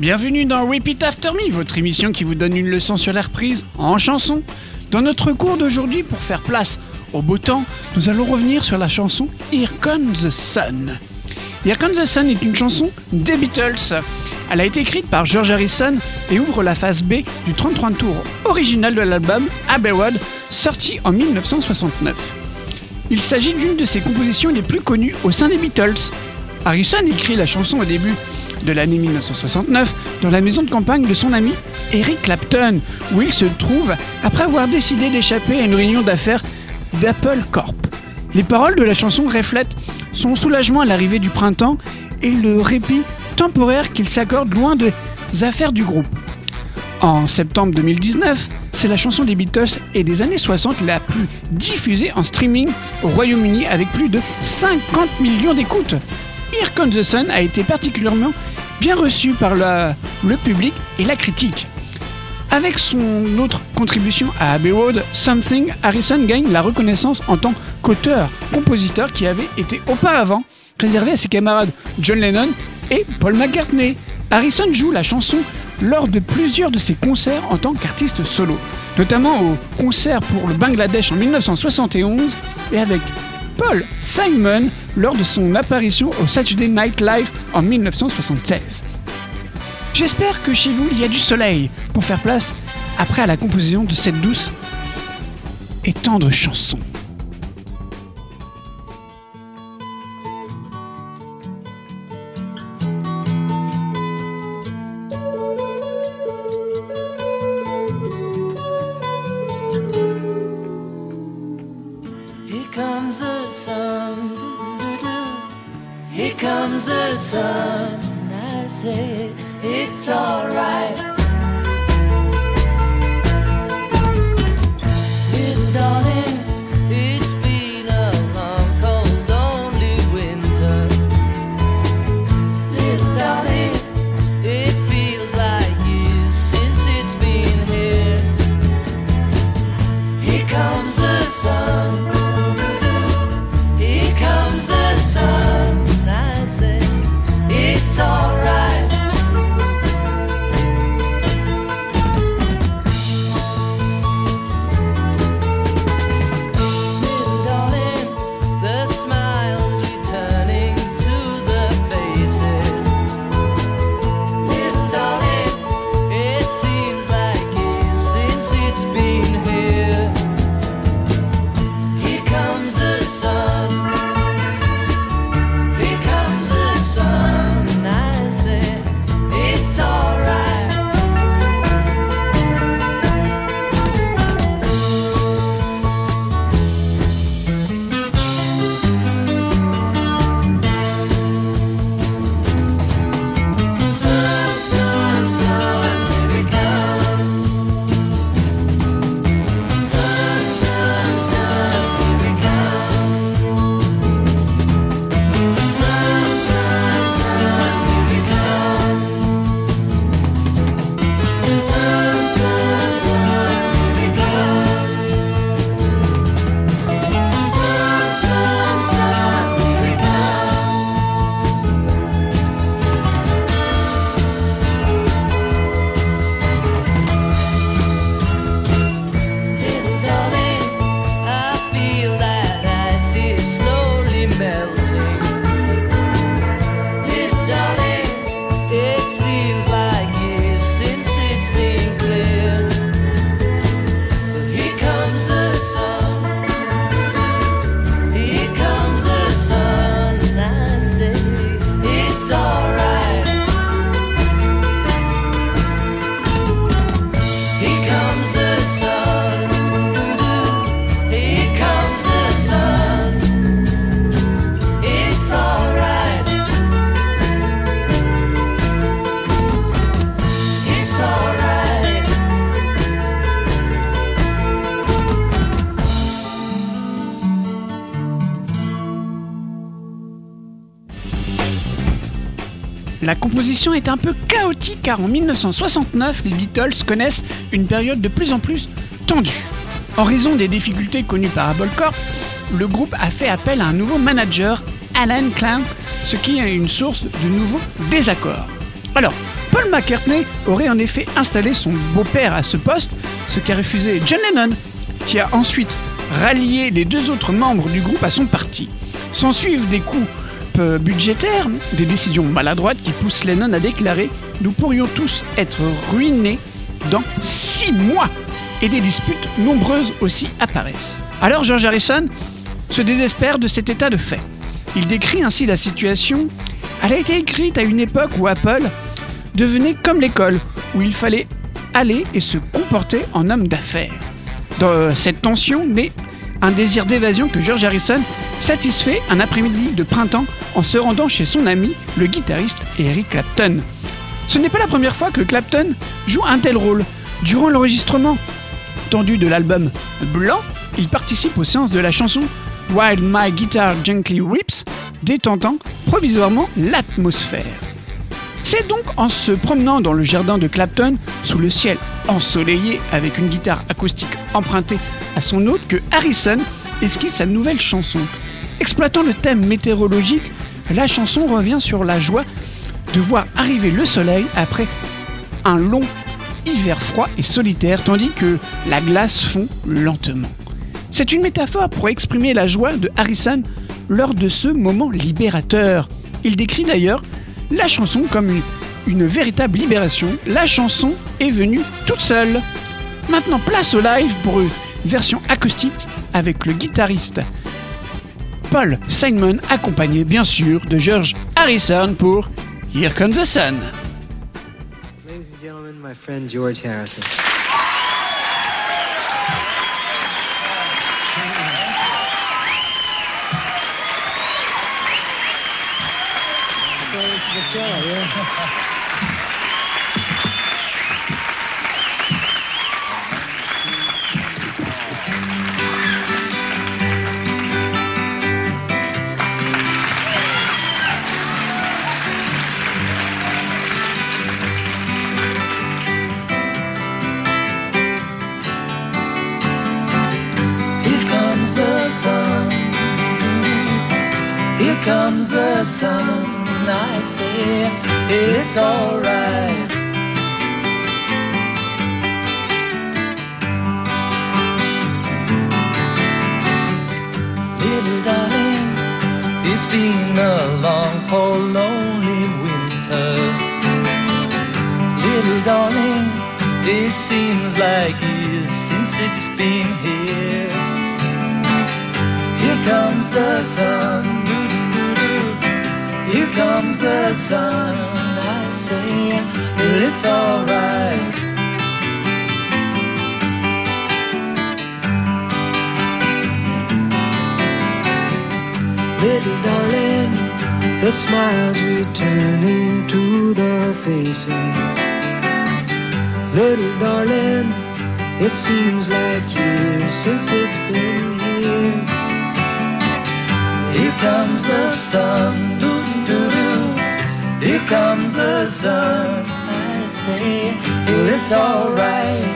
Bienvenue dans Repeat After Me, votre émission qui vous donne une leçon sur la reprise en chanson. Dans notre cours d'aujourd'hui, pour faire place au beau temps, nous allons revenir sur la chanson Here Comes the Sun. Here Comes the Sun est une chanson des Beatles. Elle a été écrite par George Harrison et ouvre la phase B du 33 tour original de l'album Abbey Road, sorti en 1969. Il s'agit d'une de ses compositions les plus connues au sein des Beatles. Harrison écrit la chanson au début de l'année 1969 dans la maison de campagne de son ami Eric Clapton, où il se trouve après avoir décidé d'échapper à une réunion d'affaires d'Apple Corp. Les paroles de la chanson reflètent son soulagement à l'arrivée du printemps et le répit temporaire qu'il s'accorde loin des affaires du groupe. En septembre 2019, c'est la chanson des Beatles et des années 60 la plus diffusée en streaming au Royaume-Uni avec plus de 50 millions d'écoutes. Here Comes the Sun a été particulièrement bien reçu par le public et la critique. Avec son autre contribution à Abbey Road, Something, Harrison gagne la reconnaissance en tant qu'auteur-compositeur qui avait été auparavant réservé à ses camarades John Lennon et Paul McCartney. Harrison joue la chanson lors de plusieurs de ses concerts en tant qu'artiste solo, notamment au concert pour le Bangladesh en 1971 et avec Paul Simon lors de son apparition au Saturday Night Live en 1976. J'espère que chez vous il y a du soleil pour faire place après à la composition de cette douce et tendre chanson. Est un peu chaotique car en 1969, les Beatles connaissent une période de plus en plus tendue. En raison des difficultés connues par Apple Corp, le groupe a fait appel à un nouveau manager, Alan Clown, ce qui est une source de nouveaux désaccords. Alors, Paul McCartney aurait en effet installé son beau-père à ce poste, ce qu'a refusé John Lennon, qui a ensuite rallié les deux autres membres du groupe à son parti. S'en suivent des coups euh, budgétaires, des décisions maladroites qui poussent Lennon à déclarer Nous pourrions tous être ruinés dans six mois et des disputes nombreuses aussi apparaissent. Alors George Harrison se désespère de cet état de fait. Il décrit ainsi la situation. Elle a été écrite à une époque où Apple devenait comme l'école, où il fallait aller et se comporter en homme d'affaires. Dans cette tension naît un désir d'évasion que George Harrison satisfait un après-midi de printemps en se rendant chez son ami, le guitariste Eric Clapton. Ce n'est pas la première fois que Clapton joue un tel rôle. Durant l'enregistrement tendu de l'album Blanc, il participe aux séances de la chanson While My Guitar Gently Rips, détentant provisoirement l'atmosphère. C'est donc en se promenant dans le jardin de Clapton, sous le ciel ensoleillé avec une guitare acoustique empruntée à son hôte, que Harrison esquisse sa nouvelle chanson. Exploitant le thème météorologique, la chanson revient sur la joie de voir arriver le soleil après un long hiver froid et solitaire, tandis que la glace fond lentement. C'est une métaphore pour exprimer la joie de Harrison lors de ce moment libérateur. Il décrit d'ailleurs la chanson comme une, véritable libération. La chanson est venue toute seule. Maintenant, place au live pour une version acoustique avec le guitariste Paul Simon, accompagné bien sûr de George Harrison pour Here Comes the Sun. Ladies and gentlemen, my friend George Harrison. alright.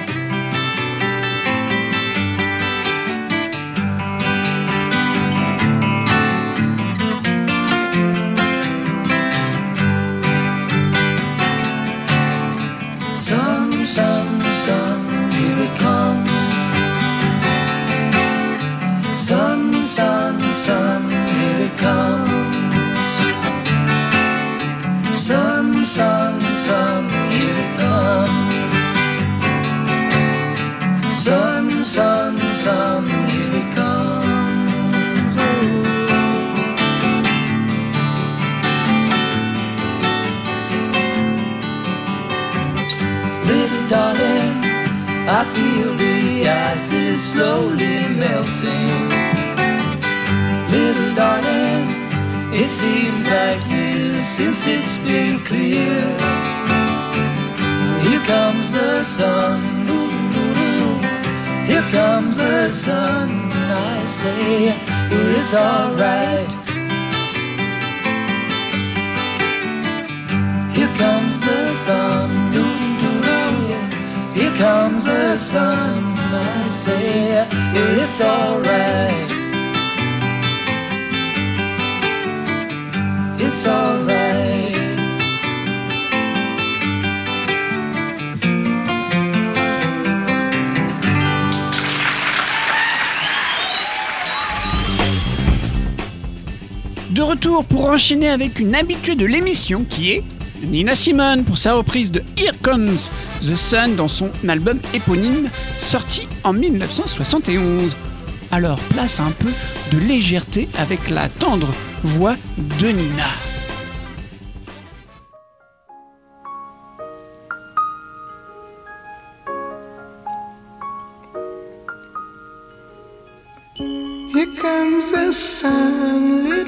Retour pour enchaîner avec une habituée de l'émission qui est Nina Simone pour sa reprise de Here Comes the Sun dans son album éponyme sorti en 1971. Alors place un peu de légèreté avec la tendre voix de Nina. Here comes the sun,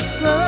Comes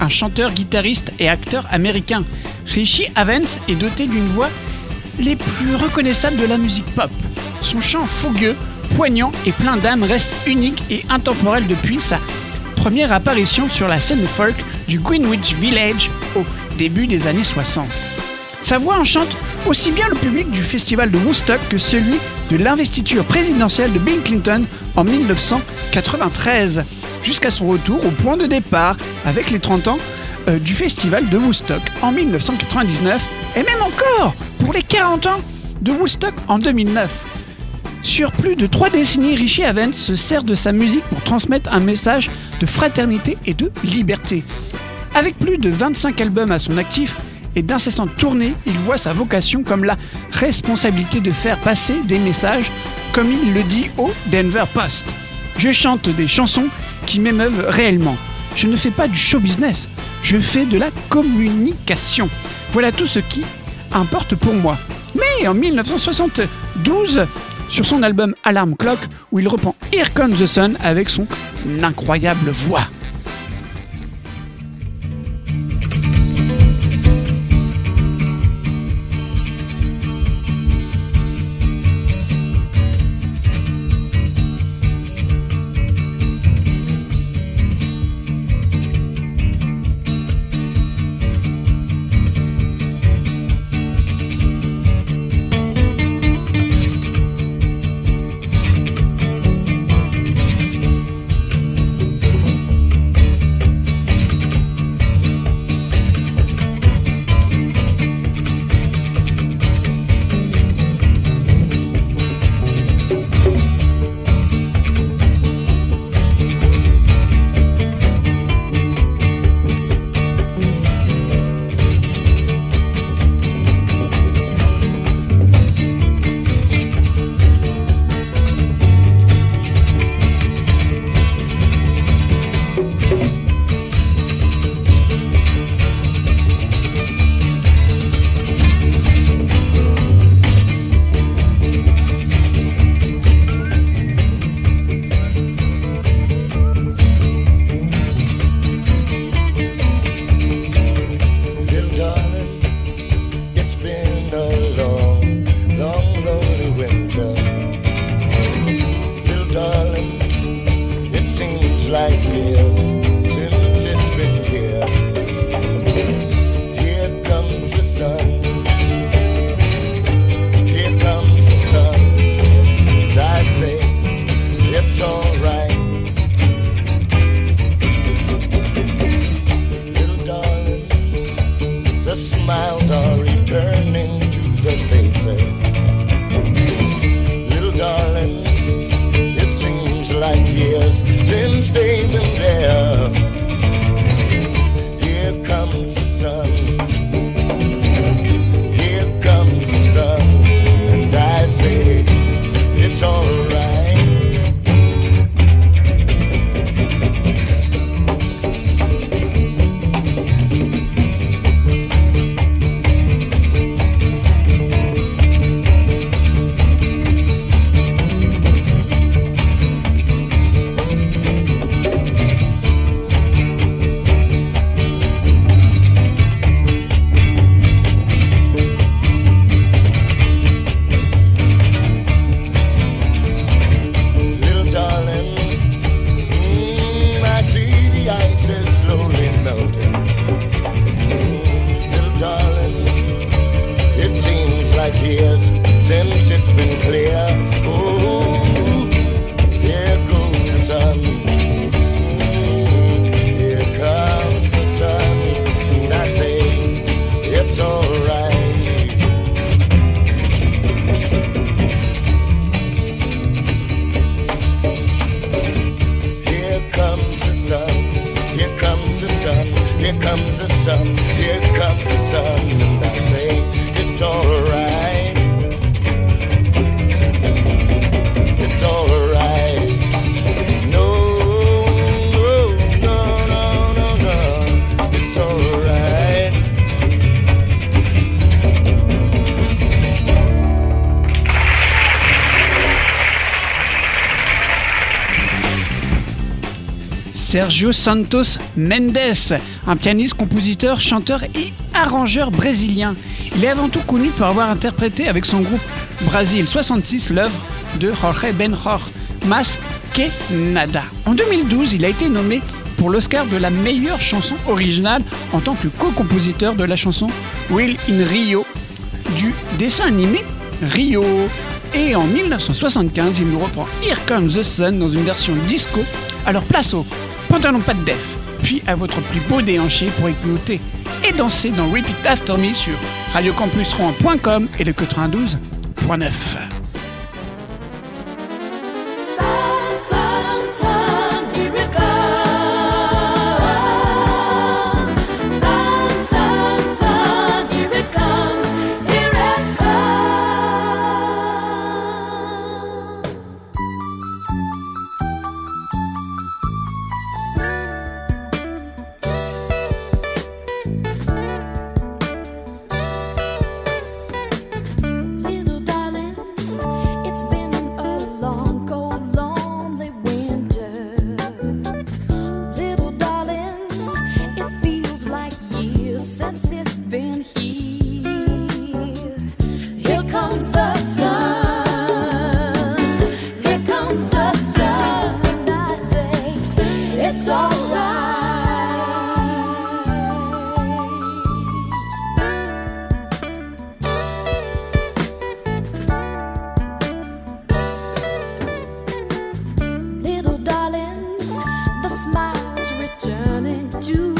Un chanteur, guitariste et acteur américain. Richie Havens est doté d'une voix les plus reconnaissables de la musique pop. Son chant fougueux, poignant et plein d'âme reste unique et intemporel depuis sa première apparition sur la scène folk du Greenwich Village au début des années 60. Sa voix enchante aussi bien le public du festival de Woodstock que celui de l'investiture présidentielle de Bill Clinton en 1993, jusqu'à son retour au point de départ avec les 30 ans euh, du festival de Woodstock en 1999 et même encore pour les 40 ans de Woodstock en 2009. Sur plus de trois décennies, Richie Havens se sert de sa musique pour transmettre un message de fraternité et de liberté. Avec plus de 25 albums à son actif et d'incessantes tournées, il voit sa vocation comme la responsabilité de faire passer des messages, comme il le dit au Denver Post. Je chante des chansons qui m'émeuvent réellement. Je ne fais pas du show business, je fais de la communication. Voilà tout ce qui importe pour moi. Mais en 1972, sur son album Alarm Clock, où il reprend Here Comes the Sun avec son incroyable voix. Sergio Santos Mendes, un pianiste, compositeur, chanteur et arrangeur brésilien. Il est avant tout connu pour avoir interprété avec son groupe Brasil 66 l'œuvre de Jorge Benjor, Mas que Nada. En 2012, il a été nommé pour l'Oscar de la meilleure chanson originale en tant que co-compositeur de la chanson Will in Rio du dessin animé Rio. Et en 1975, il nous reprend Here Comes the Sun dans une version disco. Alors place au pantalon pas de def, puis à votre plus beau déhanché pour écouter et danser dans Repeat After Me sur radiocampusrouen.com et le 92.9. you.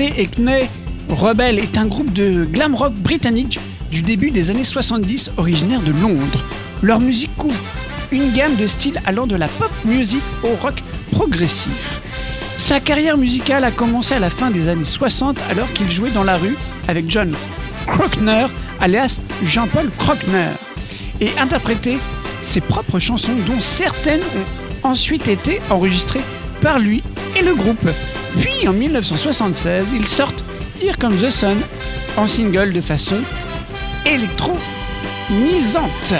Hurley et Knay Rebel est un groupe de glam rock britannique du début des années 70 originaire de Londres. Leur musique couvre une gamme de styles allant de la pop music au rock progressif. Sa carrière musicale a commencé à la fin des années 60 alors qu'il jouait dans la rue avec John Crockner, alias Jean-Paul Crockner, et interprétait ses propres chansons dont certaines ont ensuite été enregistrées par lui et le groupe. Puis en 1976, ils sortent Here Comes the Sun en single de façon électronisante.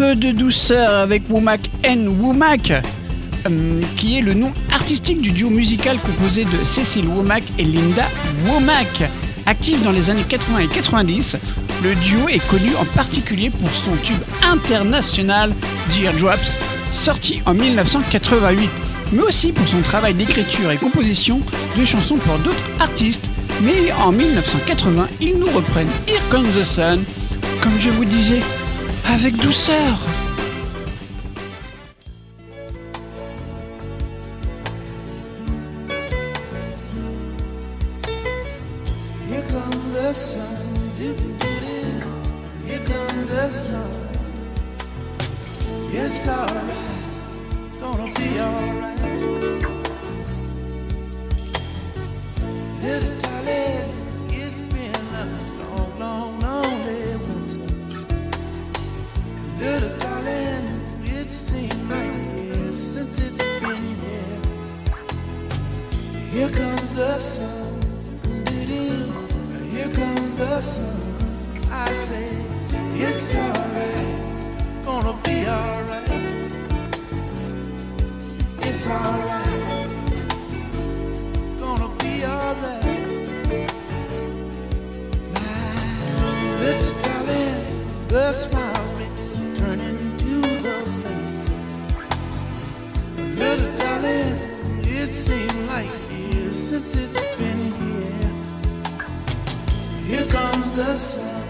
Peu de douceur avec Womack N. Womack, euh, qui est le nom artistique du duo musical composé de Cécile Womack et Linda Womack. Actif dans les années 80 et 90, le duo est connu en particulier pour son tube international Drops, sorti en 1988, mais aussi pour son travail d'écriture et composition de chansons pour d'autres artistes. Mais en 1980, ils nous reprennent Here Comes the Sun, comme je vous disais, avec douceur. Since it's been here. Here comes the sun.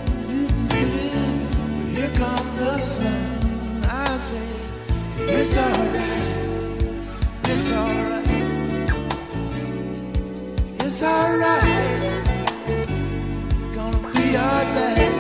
Here comes the sun. I say it's alright. It's alright. It's alright. It's gonna be alright.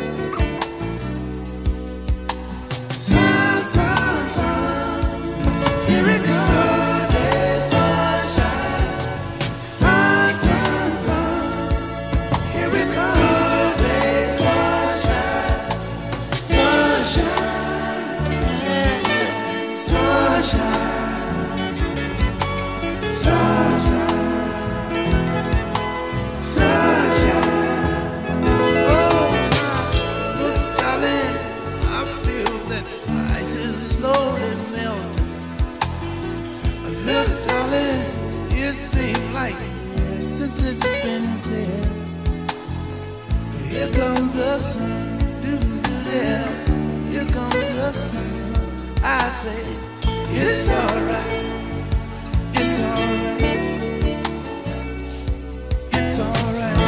Been clear. Here comes the sun, doo doo there. Here comes the sun. I say it's alright, it's alright, it's alright.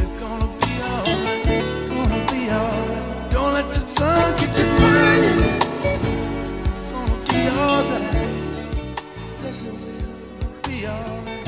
It's gonna be alright, gonna be alright. Don't let the sun get you burning. It's gonna be alright. It will be alright.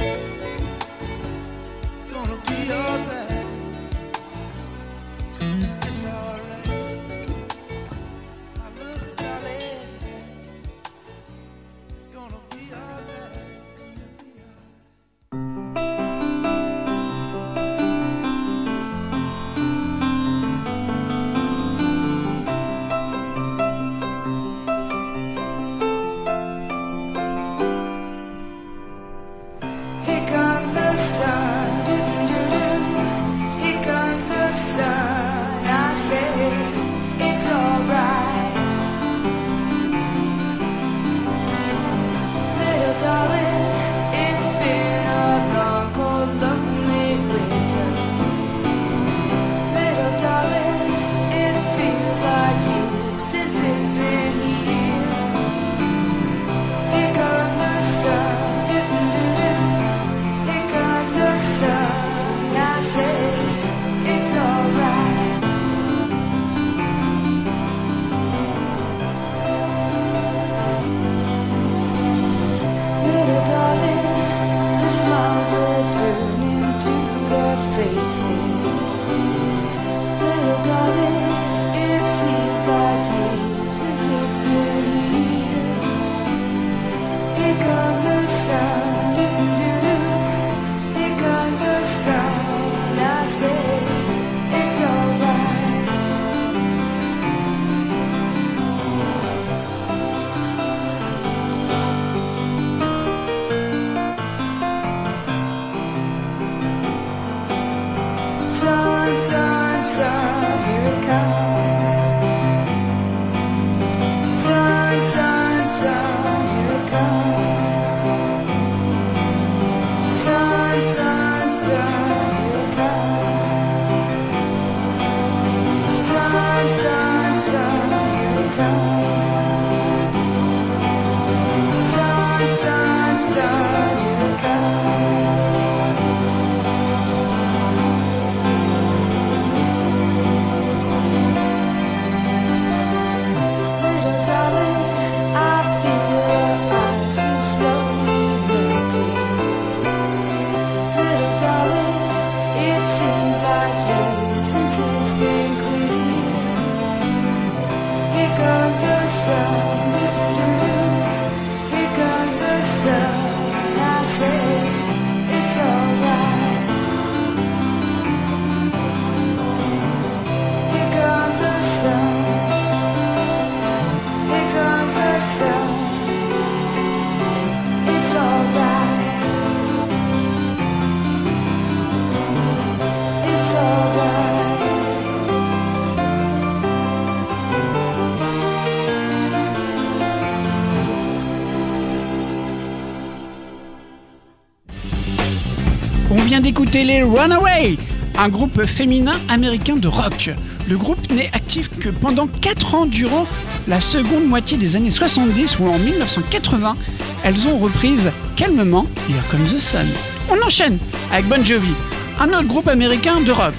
Les Runaway, un groupe féminin américain de rock. Le groupe n'est actif que pendant 4 ans durant la seconde moitié des années 70 ou en 1980, elles ont reprise calmement Here Comes the Sun. On enchaîne avec Bon Jovi, un autre groupe américain de rock.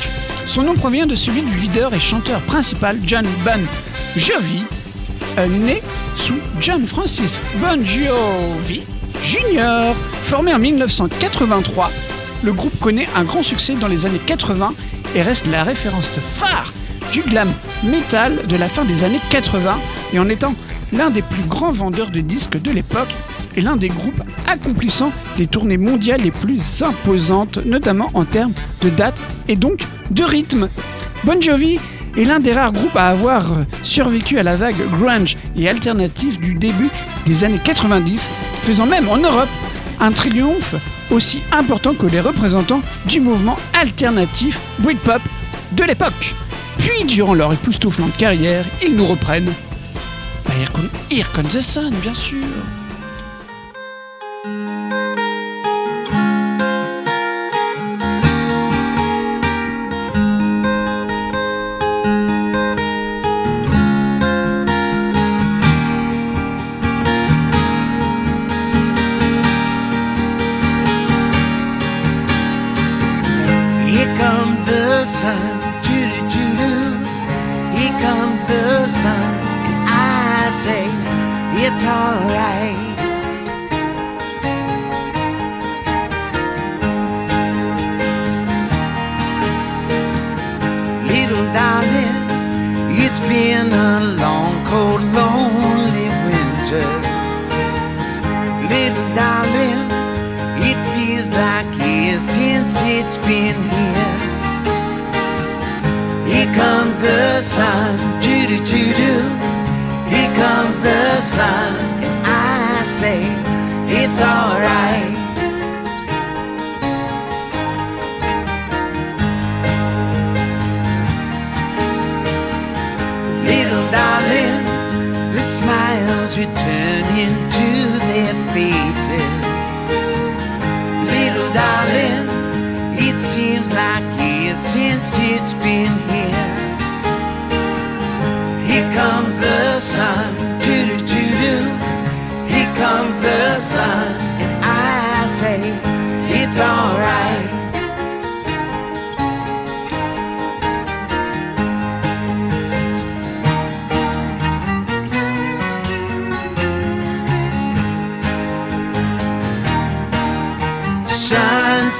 Son nom provient de celui du leader et chanteur principal John Bon Jovi, euh, né sous John Francis Bon Jovi Jr. Formé en 1983, le groupe connaît un grand succès dans les années 80 et reste la référence phare du glam metal de la fin des années 80 et en étant l'un des plus grands vendeurs de disques de l'époque et l'un des groupes accomplissant les tournées mondiales les plus imposantes, notamment en termes de date et donc de rythme. Bon Jovi est l'un des rares groupes à avoir survécu à la vague grunge et alternative du début des années 90, faisant même en Europe un triomphe aussi important que les représentants du mouvement alternatif Britpop de l'époque. Puis, durant leur époustouflante carrière, ils nous reprennent. Bah, bien sûr.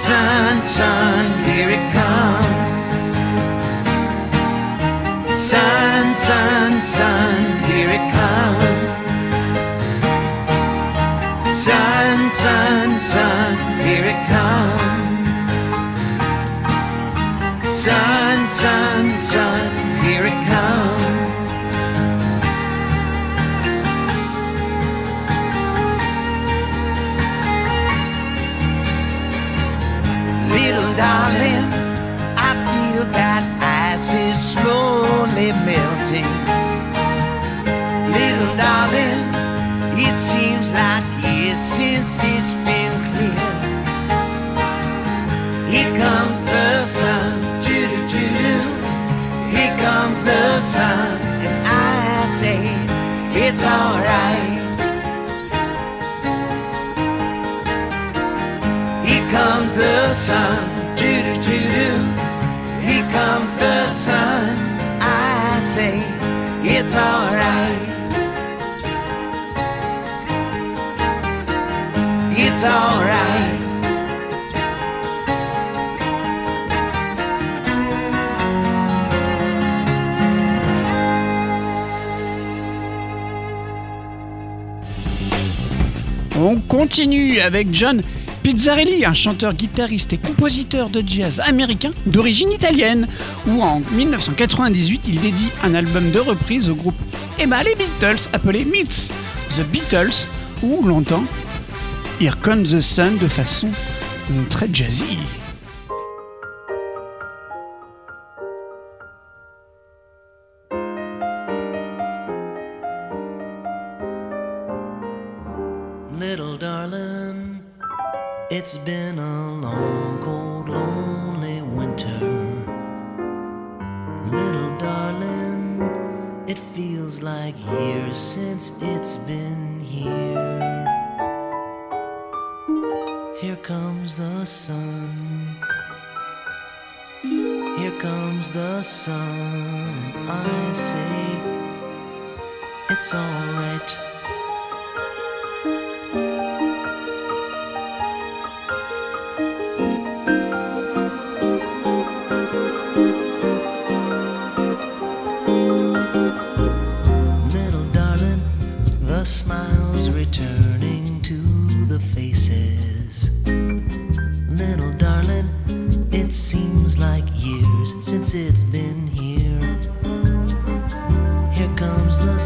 Sun, sun, On continue avec John Pizzarelli, un chanteur, guitariste et compositeur de jazz américain d'origine italienne, où en 1998 il dédie un album de reprise au groupe Emma les Beatles appelé Meets The Beatles, où l'on entend Here the Sun de façon très jazzy.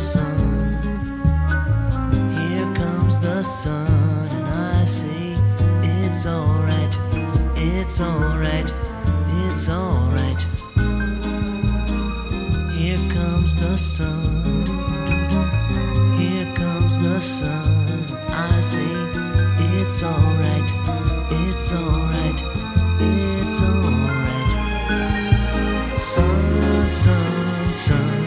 Sun. Here comes the sun, and I say it's alright. It's alright. It's alright. Here comes the sun. Here comes the sun. I say it's alright. It's alright. It's alright. Sun, sun, sun.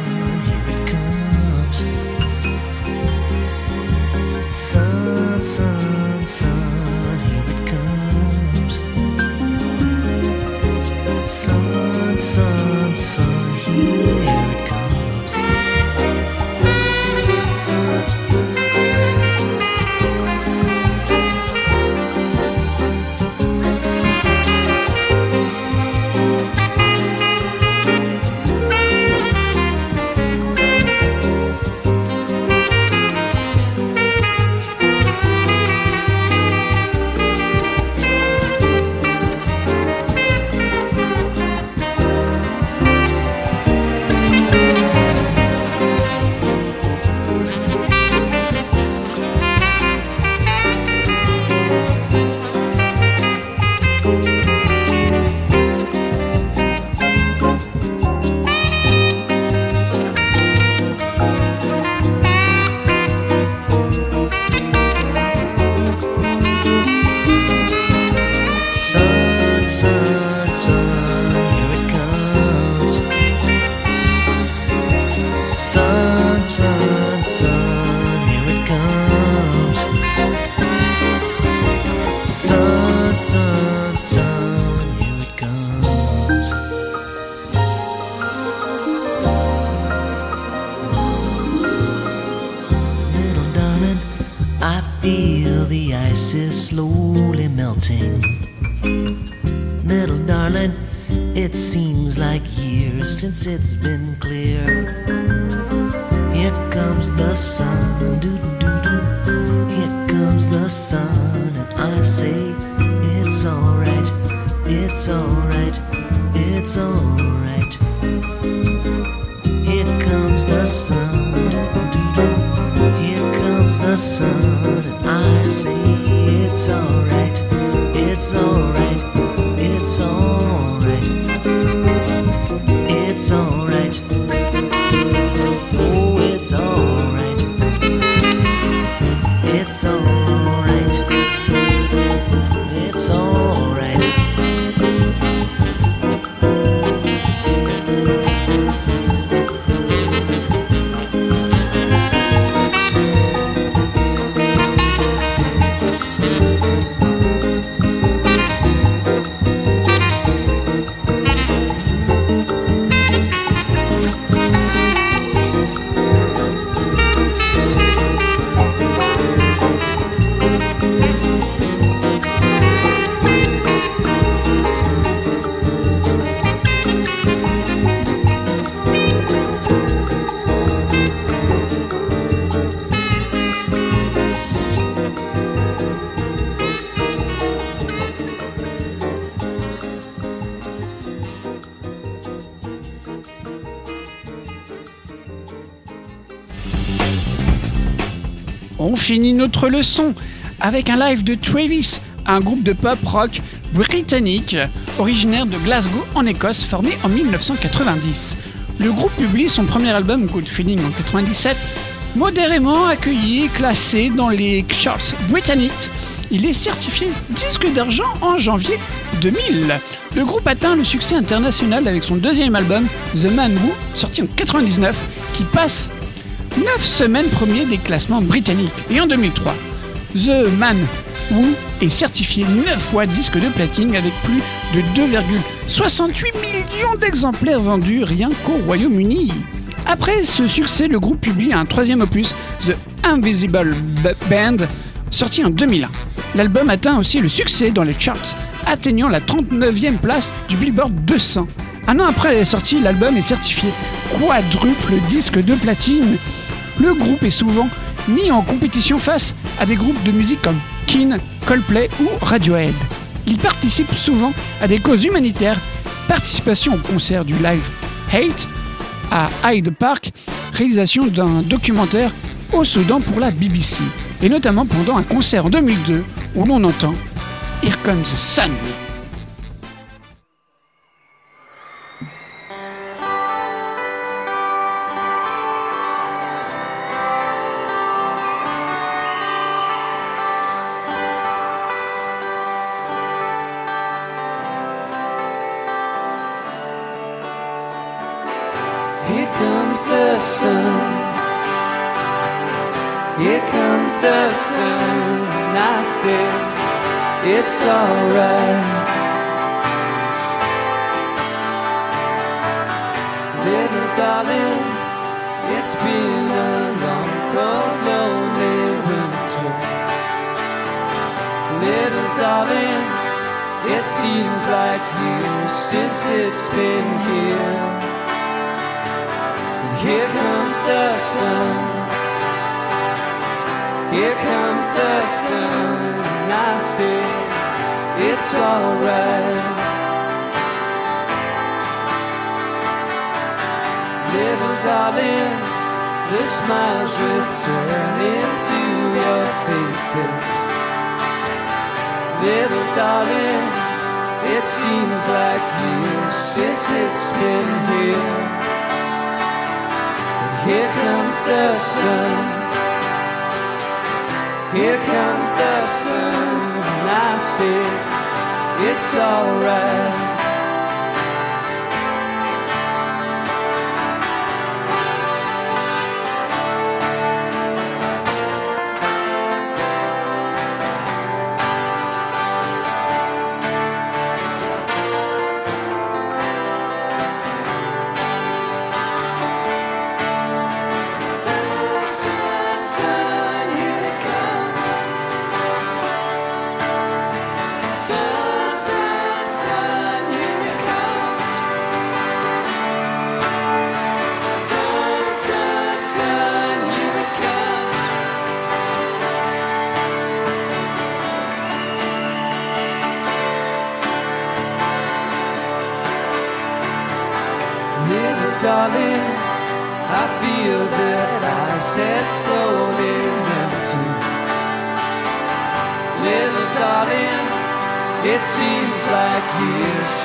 Finit notre leçon avec un live de Travis, un groupe de pop rock britannique originaire de Glasgow en Écosse formé en 1990. Le groupe publie son premier album Good Feeling en 97, modérément accueilli et classé dans les charts britanniques il est certifié disque d'argent en janvier 2000. Le groupe atteint le succès international avec son deuxième album, The Man Who, sorti en 99, qui passe 9 semaines premier des classements britanniques. Et en 2003, The Man Who est certifié 9 fois disque de platine avec plus de 2,68 millions d'exemplaires vendus rien qu'au Royaume-Uni. Après ce succès, le groupe publie un troisième opus, The Invisible Band, sorti en 2001. L'album atteint aussi le succès dans les charts, atteignant la 39e place du Billboard 200. Un an après la sortie, l'album est certifié quadruple disque de platine. Le groupe est souvent mis en compétition face à des groupes de musique comme Keane, Coldplay ou Radiohead. Il participe souvent à des causes humanitaires, participation au concert du live Hate à Hyde Park, réalisation d'un documentaire au Soudan pour la BBC, et notamment pendant un concert en 2002 où l'on entend Here Comes Sun. It's alright. Little darling, the smiles returning into your faces. Little darling, it seems like years since it's been here. But Here comes the sun. Here comes the sun. And I say it's alright.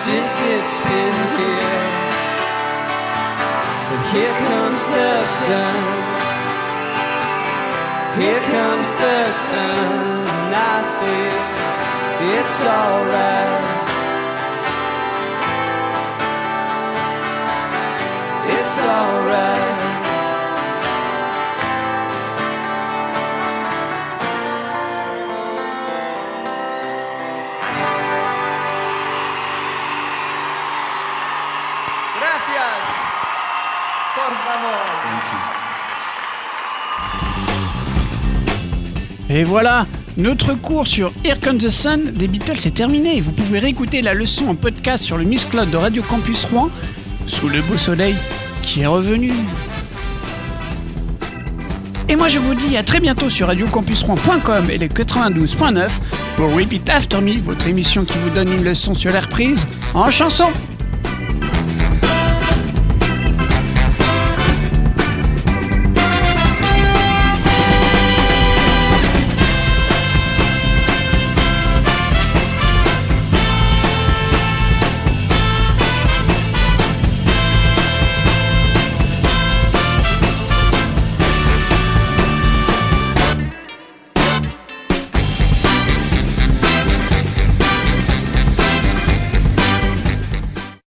Since it's been here. But here comes the sun. Here comes the sun, and I say it's alright. It's alright. Et voilà, notre cours sur Here Comes the Sun des Beatles est terminé. Vous pouvez réécouter la leçon en podcast sur le Miss Cloud de Radio Campus Rouen sous le beau soleil qui est revenu. Et moi je vous dis à très bientôt sur radiocampusrouen.com et les 92.9 pour Repeat After Me, votre émission qui vous donne une leçon sur l'air prise en chanson.